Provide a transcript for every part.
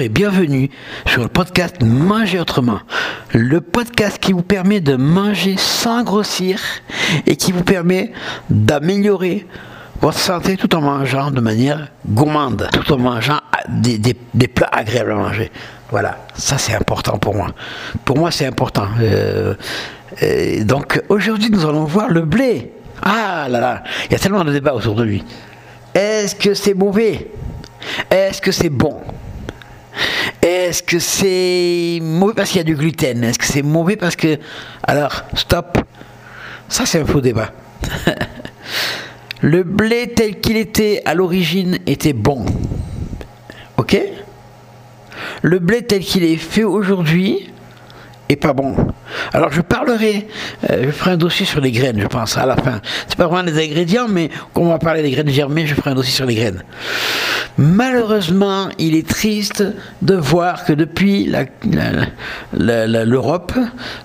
Et bienvenue sur le podcast Manger autrement. Le podcast qui vous permet de manger sans grossir et qui vous permet d'améliorer votre santé tout en mangeant de manière gourmande, tout en mangeant des, plats agréables à manger. Voilà, ça c'est important pour moi. Pour moi c'est important. Euh, donc aujourd'hui nous allons voir le blé. Ah là là, il y a tellement de débats autour de lui. Est-ce que c'est mauvais? Est-ce que c'est bon? Est-ce que c'est mauvais parce qu'il y a du gluten? Est-ce que c'est mauvais parce que... Alors, stop. Ça, c'est un faux débat. Le blé tel qu'il était à l'origine était bon. Ok? Le blé tel qu'il est fait aujourd'hui et pas bon. Alors je parlerai, euh, je ferai un dossier sur les graines, je pense, à la fin. C'est pas vraiment des ingrédients, mais quand on va parler des graines germées, je ferai un dossier sur les graines. Malheureusement, il est triste de voir que depuis l'Europe,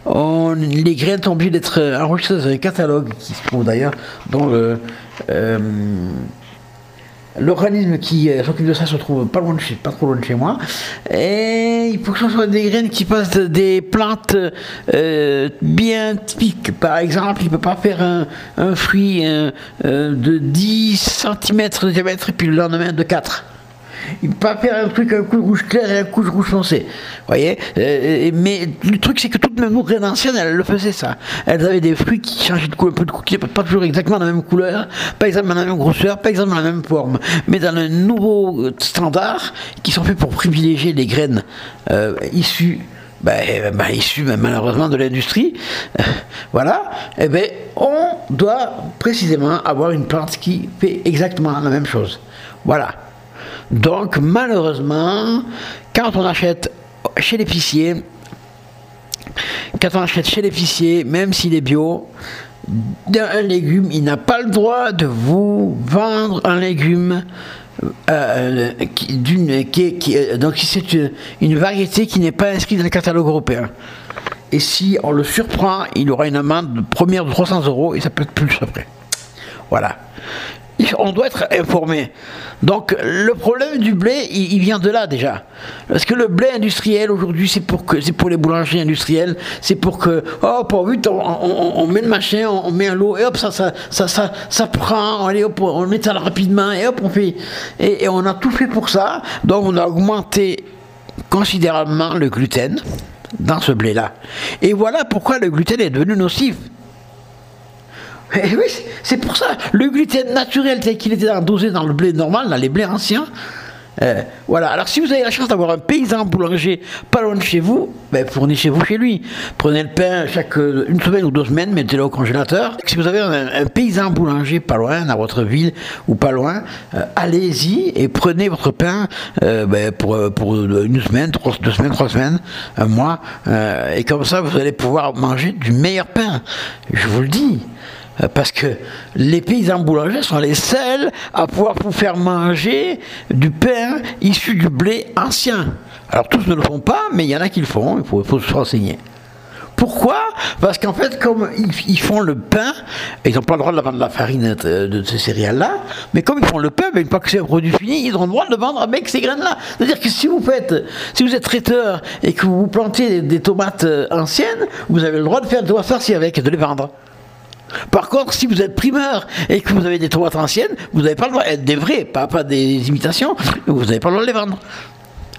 les graines sont obligées d'être enregistrées dans un catalogue qui se trouve d'ailleurs dans le... Euh, L'organisme qui euh, s'occupe de ça se trouve pas loin de chez, pas trop loin de chez moi. Et il faut que ce soit des graines qui passent des plantes euh, bien typiques. Par exemple, il ne peut pas faire un, fruit euh, de 10 cm de diamètre et puis le lendemain de 4 il peut pas faire un truc un coup de rouge clair et un coup rouge foncé. voyez euh, Mais le truc, c'est que toutes nos graines anciennes, elles le faisaient ça. Elles avaient des fruits qui changeaient de couleur, un peu de couleur, pas toujours exactement la même couleur, pas exactement la même grosseur, pas exactement la même forme, mais dans un nouveau standard qui sont faits pour privilégier les graines euh, issues ben, malheureusement de l'industrie, voilà, et eh ben, on doit précisément avoir une plante qui fait exactement la même chose. Voilà. Donc malheureusement, quand on achète chez l'épicier, quand on achète chez l'épicier, même s'il est bio, un légume, il n'a pas le droit de vous vendre un légume euh, d'une, qui, donc c'est une, une variété qui n'est pas inscrite dans le catalogue européen. Et si on le surprend, il aura une amende première de 300 euros et ça peut être plus après. Voilà on doit être informé. Donc le problème du blé, il, vient de là déjà. Parce que le blé industriel aujourd'hui, c'est pour pour les boulangers industriels, c'est pour que oh pour vite on, met le machin, on, met un lot et hop ça ça ça ça, ça prend, allez hop on met ça rapidement et hop on fait et, et on a tout fait pour ça. Donc on a augmenté considérablement le gluten dans ce blé là. Et voilà pourquoi le gluten est devenu nocif. Eh oui, c'est pour ça. Le gluten naturel tel qu'il était dosé dans le blé normal, dans les blés anciens. Euh, voilà. Alors si vous avez la chance d'avoir un paysan boulanger pas loin de chez vous, ben, fournissez-vous chez lui. Prenez le pain chaque euh, une semaine ou deux semaines, mettez-le au congélateur. Si vous avez un, paysan boulanger pas loin, dans votre ville ou pas loin, euh, allez-y et prenez votre pain ben, pour, pour une semaine, trois, deux semaines, trois semaines, un mois. et comme ça, vous allez pouvoir manger du meilleur pain. Je vous le dis. Euh, parce que les paysans boulangers sont les seuls à pouvoir vous faire manger du pain issu du blé ancien. Alors tous ne le font pas, mais il y en a qui le font, il faut, se renseigner. Pourquoi? Parce qu'en fait, comme ils, font le pain, ils n'ont pas le droit de vendre la farine de, ces céréales-là, mais comme ils font le pain, ben, une fois que c'est un produit fini, ils ont le droit de le vendre avec ces graines-là. C'est-à-dire que si vous faites, si vous êtes traiteur et que vous plantez des, tomates euh, anciennes, vous avez le droit de faire de farci avec et de les vendre. Par contre, si vous êtes primeur et que vous avez des tomates anciennes, vous n'avez pas le droit d'être des vrais, pas, pas des imitations, vous n'avez pas le droit de les vendre.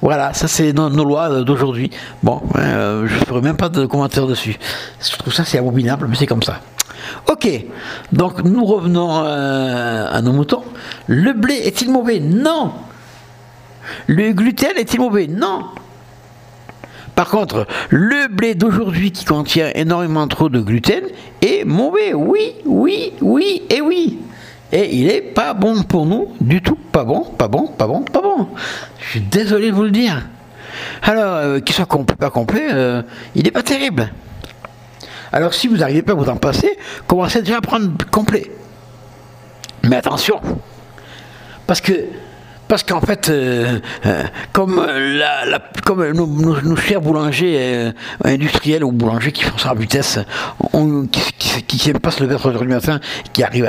Voilà, ça c'est nos, lois d'aujourd'hui. Bon, euh, je ne ferai même pas de commentaires dessus. Je trouve ça c'est abominable, mais c'est comme ça. Ok, donc nous revenons euh, à nos moutons. Le blé est-il mauvais? Non. Le gluten est-il mauvais? Non. Par contre, le blé d'aujourd'hui qui contient énormément trop de gluten est mauvais. Oui, oui, oui et oui. Et il est pas bon pour nous du tout. Pas bon, pas bon, pas bon, pas bon. Je suis désolé de vous le dire. Alors, euh, qu'il soit complet, pas complet, euh, il n'est pas terrible. Alors, si vous n'arrivez pas à vous en passer, commencez déjà à prendre complet. Mais attention, parce que parce qu'en fait, euh, euh, comme, comme nos, chers boulangers industriels ou boulangers qui font ça à vitesse, qui n'aiment pas se lever à 3h du matin, qui arrivent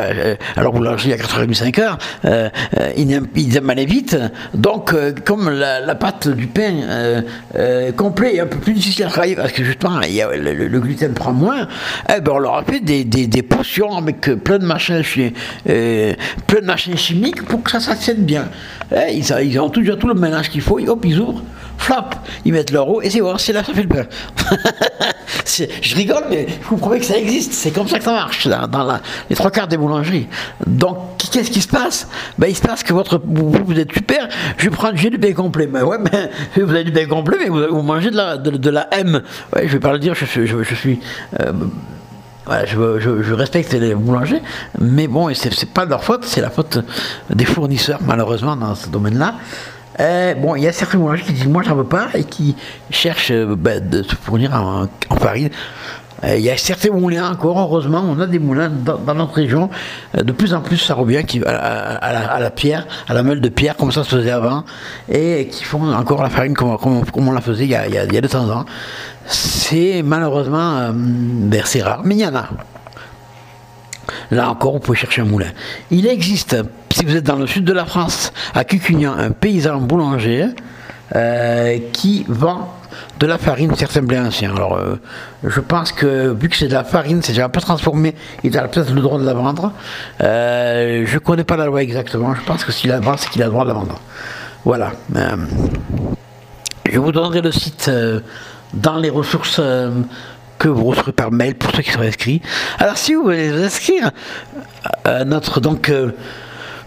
à, leur boulangerie à 4h30, 5h, ils, aiment, aller vite. Donc, comme la, pâte du pain complet est un peu plus difficile à travailler, parce que justement, le, gluten prend moins, eh ben, on leur a fait des, potions avec plein de machins, plein de machines chimiques pour que ça, ça bien. Eh, ils, ont déjà tout le ménage qu'il faut, hop, ils ouvrent, flap, ils mettent leur eau, et c'est bon, c'est là, ça fait le pain. je rigole, mais vous comprenez que ça existe, c'est comme ça que ça marche dans, les trois quarts des boulangeries. Donc, qu'est-ce qui se passe? Ben, Il se passe que votre, vous, êtes super, je prends j'ai du pain complet. Mais ouais, mais vous avez du pain complet, mais vous, mangez de la, de, la M. Ouais, je vais pas le dire, je, je, suis. Euh, je, respecte les boulangers, mais bon, c'est pas leur faute, c'est la faute des fournisseurs, malheureusement, dans ce domaine-là. Euh, bon, il y a certains boulangers qui disent moi j'en veux pas et qui cherchent euh, ben, de se fournir en, farine. Euh, il y a certains moulins encore, heureusement, on a des moulins dans, notre région. de plus en plus, ça revient à, la, pierre, à la meule de pierre, comme ça se faisait avant, et qui font encore la farine comme, on la faisait il y a, il y a, il y a 200 ans. C'est malheureusement, ben, c'est rare, mais il y en a. Là encore, vous pouvez chercher un moulin. Il existe, si vous êtes dans le sud de la France, à Cucugnan, un paysan boulanger euh, qui vend de la farine, certains blés anciens. Alors, euh, je pense que vu que c'est de la farine, c'est déjà pas transformé, il a peut-être le droit de la vendre. Euh, je ne connais pas la loi exactement. Je pense que s'il la vend, c'est qu'il a le droit de la vendre. Voilà. je vous donnerai le site dans les ressources que vous recevrez par mail pour ceux qui sont inscrits. Alors si vous voulez vous inscrire à notre donc euh,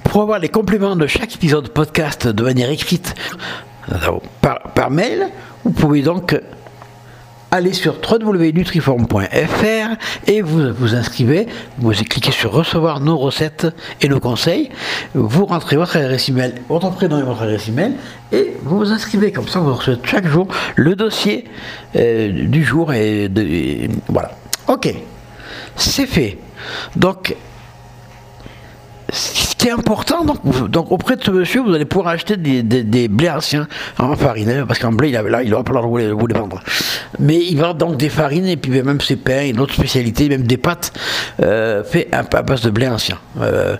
pour avoir les compléments de chaque épisode podcast de manière écrite euh, par mail, vous pouvez donc allez sur www.nutriform.fr et vous vous inscrivez, vous cliquez sur recevoir nos recettes et nos conseils, vous rentrez votre adresse email, votre prénom et votre adresse email et vous vous inscrivez. Comme ça, vous recevez chaque jour le dossier euh, du jour et, voilà. Ok, c'est fait. Donc, c'est important, donc, auprès de ce monsieur, vous allez pouvoir acheter des, blés anciens en farine, parce qu'en blé, il, là, il va falloir vous les, vous les vendre. Mais il vend donc des farines, et puis même ses pains, et d'autres spécialités, même des pâtes, euh, fait à, base de blé ancien. Euh,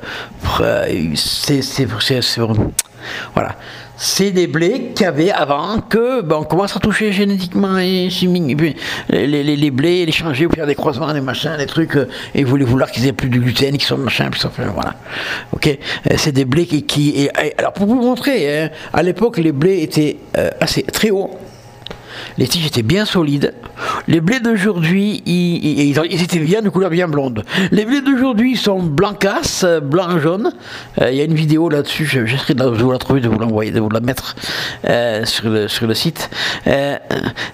c'est, c'est, voilà c'est des blés qu'il y avait avant que ben, on commence à toucher génétiquement et les, les, les, blés, les changer, faire des croisements, des machins, des trucs, euh, et vous vouloir qu'ils aient plus de gluten, qu'ils soient machin, puis ça voilà. Ok, euh, c'est des blés qui, qui alors pour vous montrer, hein, à l'époque les blés étaient euh, assez très hauts les tiges étaient bien solides. Les blés d'aujourd'hui, ils, étaient bien de couleur bien blonde. Les blés d'aujourd'hui sont blancasse, blanc-jaune. Euh, il y a une vidéo là-dessus, j'essaierai de vous la trouver, de vous l'envoyer, de vous la mettre euh, sur, le, site. Euh,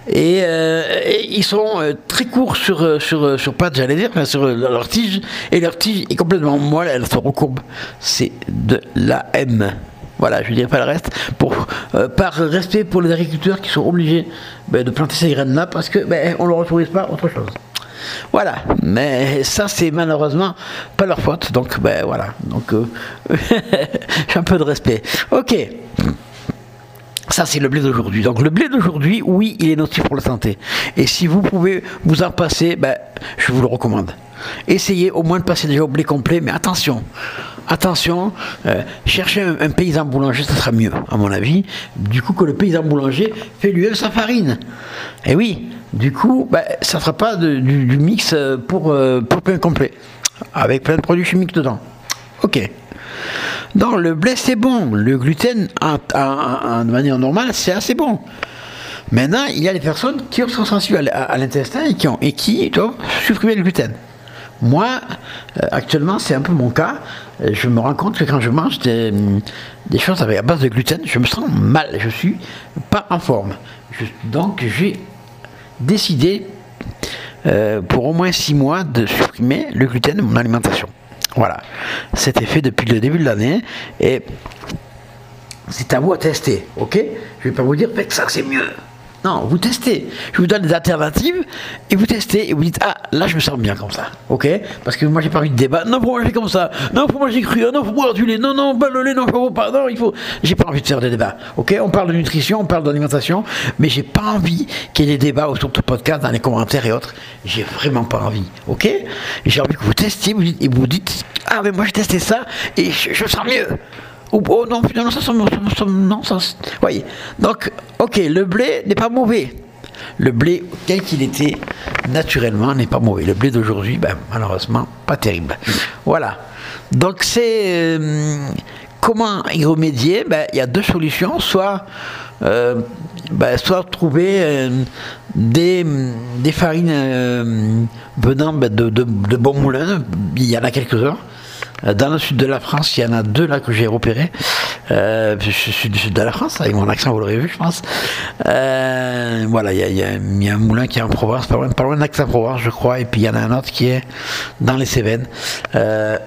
et, ils sont très courts sur, sur, sur pattes, j'allais dire, sur leur tige. Et leur tige est complètement molle, elle se recourbe. C'est de la M. Voilà, je ne dirai pas le reste. Pour, euh, par respect pour les agriculteurs qui sont obligés ben, de planter ces graines-là parce que ben, on ne leur autorise pas autre chose. Voilà, mais ça c'est malheureusement pas leur faute, donc ben voilà, donc euh, j'ai un peu de respect. Ok, ça c'est le blé d'aujourd'hui. Donc le blé d'aujourd'hui, oui, il est nocif pour la santé. Et si vous pouvez vous en passer, ben, je vous le recommande. Essayez au moins de passer déjà au blé complet, mais attention, attention, euh, cherchez un, paysan boulanger, ça sera mieux, à mon avis. Du coup, que le paysan boulanger fait lui-même sa farine. Et oui, du coup, ben, ça ne fera pas du, mix euh, pour, euh, pour pain complet, avec plein de produits chimiques dedans. Ok. Donc le blé c'est bon, le gluten en, de manière normale c'est assez bon. Maintenant, il y a des personnes qui sont sensibles à, l'intestin et qui, ont, et qui doivent supprimer le gluten. Moi, euh, actuellement, c'est un peu mon cas. Euh, je me rends compte que quand je mange des, choses avec à base de gluten, je me sens mal. Je suis pas en forme. donc, j'ai décidé euh, pour au moins six mois de supprimer le gluten de mon alimentation. Voilà. C'était fait depuis le début de l'année et c'est à vous à tester, ok? Je vais pas vous dire que ça c'est mieux. Non, vous testez. Je vous donne des alternatives et vous testez et vous dites ah là je me sens bien comme ça, ok? Parce que moi j'ai pas envie de débat. Non pour j'ai comme ça. Non pour j'ai cru. Non pour moi du lait. Non non pas le lait. Non faut pas. Non il faut. J'ai pas envie de faire des débats, ok? On parle de nutrition, on parle d'alimentation, mais j'ai pas envie qu'il y ait des débats autour de podcast dans les commentaires et autres. J'ai vraiment pas envie, ok? J'ai envie que vous testiez et vous dites ah mais moi j'ai testé ça et je, je sens mieux. Oh non, finalement, ça, ça, non, ça, voyez. Donc, ok, le blé n'est pas mauvais. Le blé, tel qu'il était naturellement, n'est pas mauvais. Le blé d'aujourd'hui, ben, malheureusement, pas terrible. Voilà. Donc, c'est. Euh, comment y remédier? Ben, Il y a deux solutions. Soit. Euh, ben, soit trouver euh, des, des, farines venant de, de, de, bons moulins, il y en a quelques-uns, dans le sud de la France, il y en a deux là que j'ai repérés. Euh, je suis du sud de la France, avec mon accent, vous l'aurez vu, je pense. Euh, voilà, il y, a un moulin qui est en Provence, pas loin, pas loin d'Aix-en-Provence, je crois, et puis il y en a un autre qui est dans les Cévennes, euh,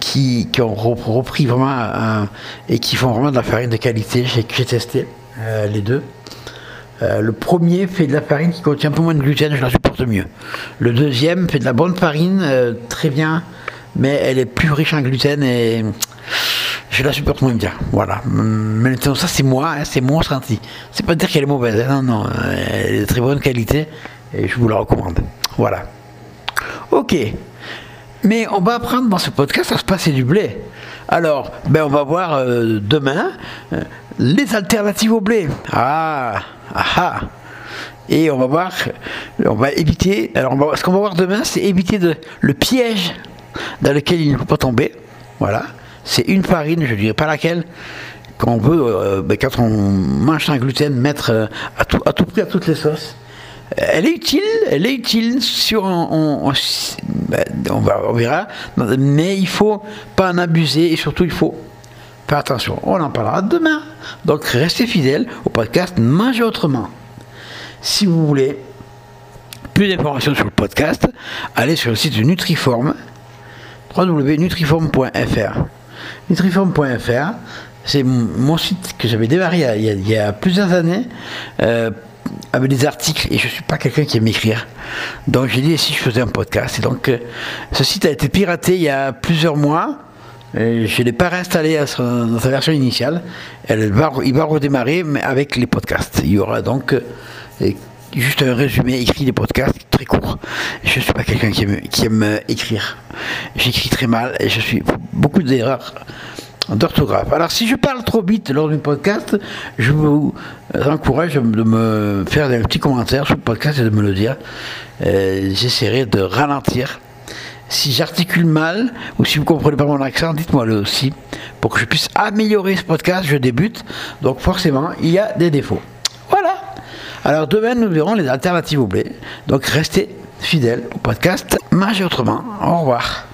qui, ont repris vraiment et qui font vraiment de la farine de qualité. J'ai testé euh, les deux. Euh, le premier fait de la farine qui contient un peu moins de gluten, je la supporte mieux. Le deuxième fait de la bonne farine, euh, très bien, mais elle est plus riche en gluten et je la supporte moins bien. Voilà. Maintenant, ça c'est moi, hein, c'est mon ressenti. C'est pas dire qu'elle est mauvaise, hein, non, non, elle est de très bonne qualité et je vous la recommande. Voilà. Ok. Mais on va apprendre dans ce podcast à se passer du blé. Alors, ben on va voir euh, demain euh, les alternatives au blé. Ah, ah, ah. Et on va voir, on va éviter. Alors, ce qu'on va voir demain, c'est éviter le piège dans lequel il ne faut pas tomber. Voilà. C'est une farine, je ne dirais pas laquelle, qu'on euh, ben, quand on mange sans gluten, mettre euh, à, tout, prix à toutes les sauces. Elle est utile, elle est utile sur ben, on, verra, mais il faut pas en abuser et surtout il faut faire attention. On en parlera demain. Donc restez fidèles au podcast Manger autrement. Si vous voulez plus d'informations sur le podcast, allez sur le site de Nutriform www.nutriform.fr. Nutriform.fr, c'est mon site que j'avais démarré il y, a, plusieurs années euh, avec des articles et je ne suis pas quelqu'un qui aime écrire. Donc j'ai dit si je faisais un podcast. Et donc euh, ce site a été piraté il y a plusieurs mois. Je ne l'ai pas réinstallé dans sa version initiale. Il va redémarrer mais avec les podcasts. Il y aura donc euh, juste un résumé écrit des podcasts très court. Je ne suis pas quelqu'un qui aime, qui aime écrire. J'écris très mal et je suis beaucoup d'erreurs d'orthographe. Alors si je parle trop vite lors du podcast, je vous encourage de me faire un petit commentaire sur le podcast et de me le dire. Euh, J'essaierai de ralentir. Si j'articule mal ou si vous comprenez pas mon accent, dites-moi le aussi pour que je puisse améliorer ce podcast. Je débute, donc forcément il y a des défauts. Alors demain nous verrons les alternatives au blé. Donc restez fidèles au podcast Manger autrement. Au revoir.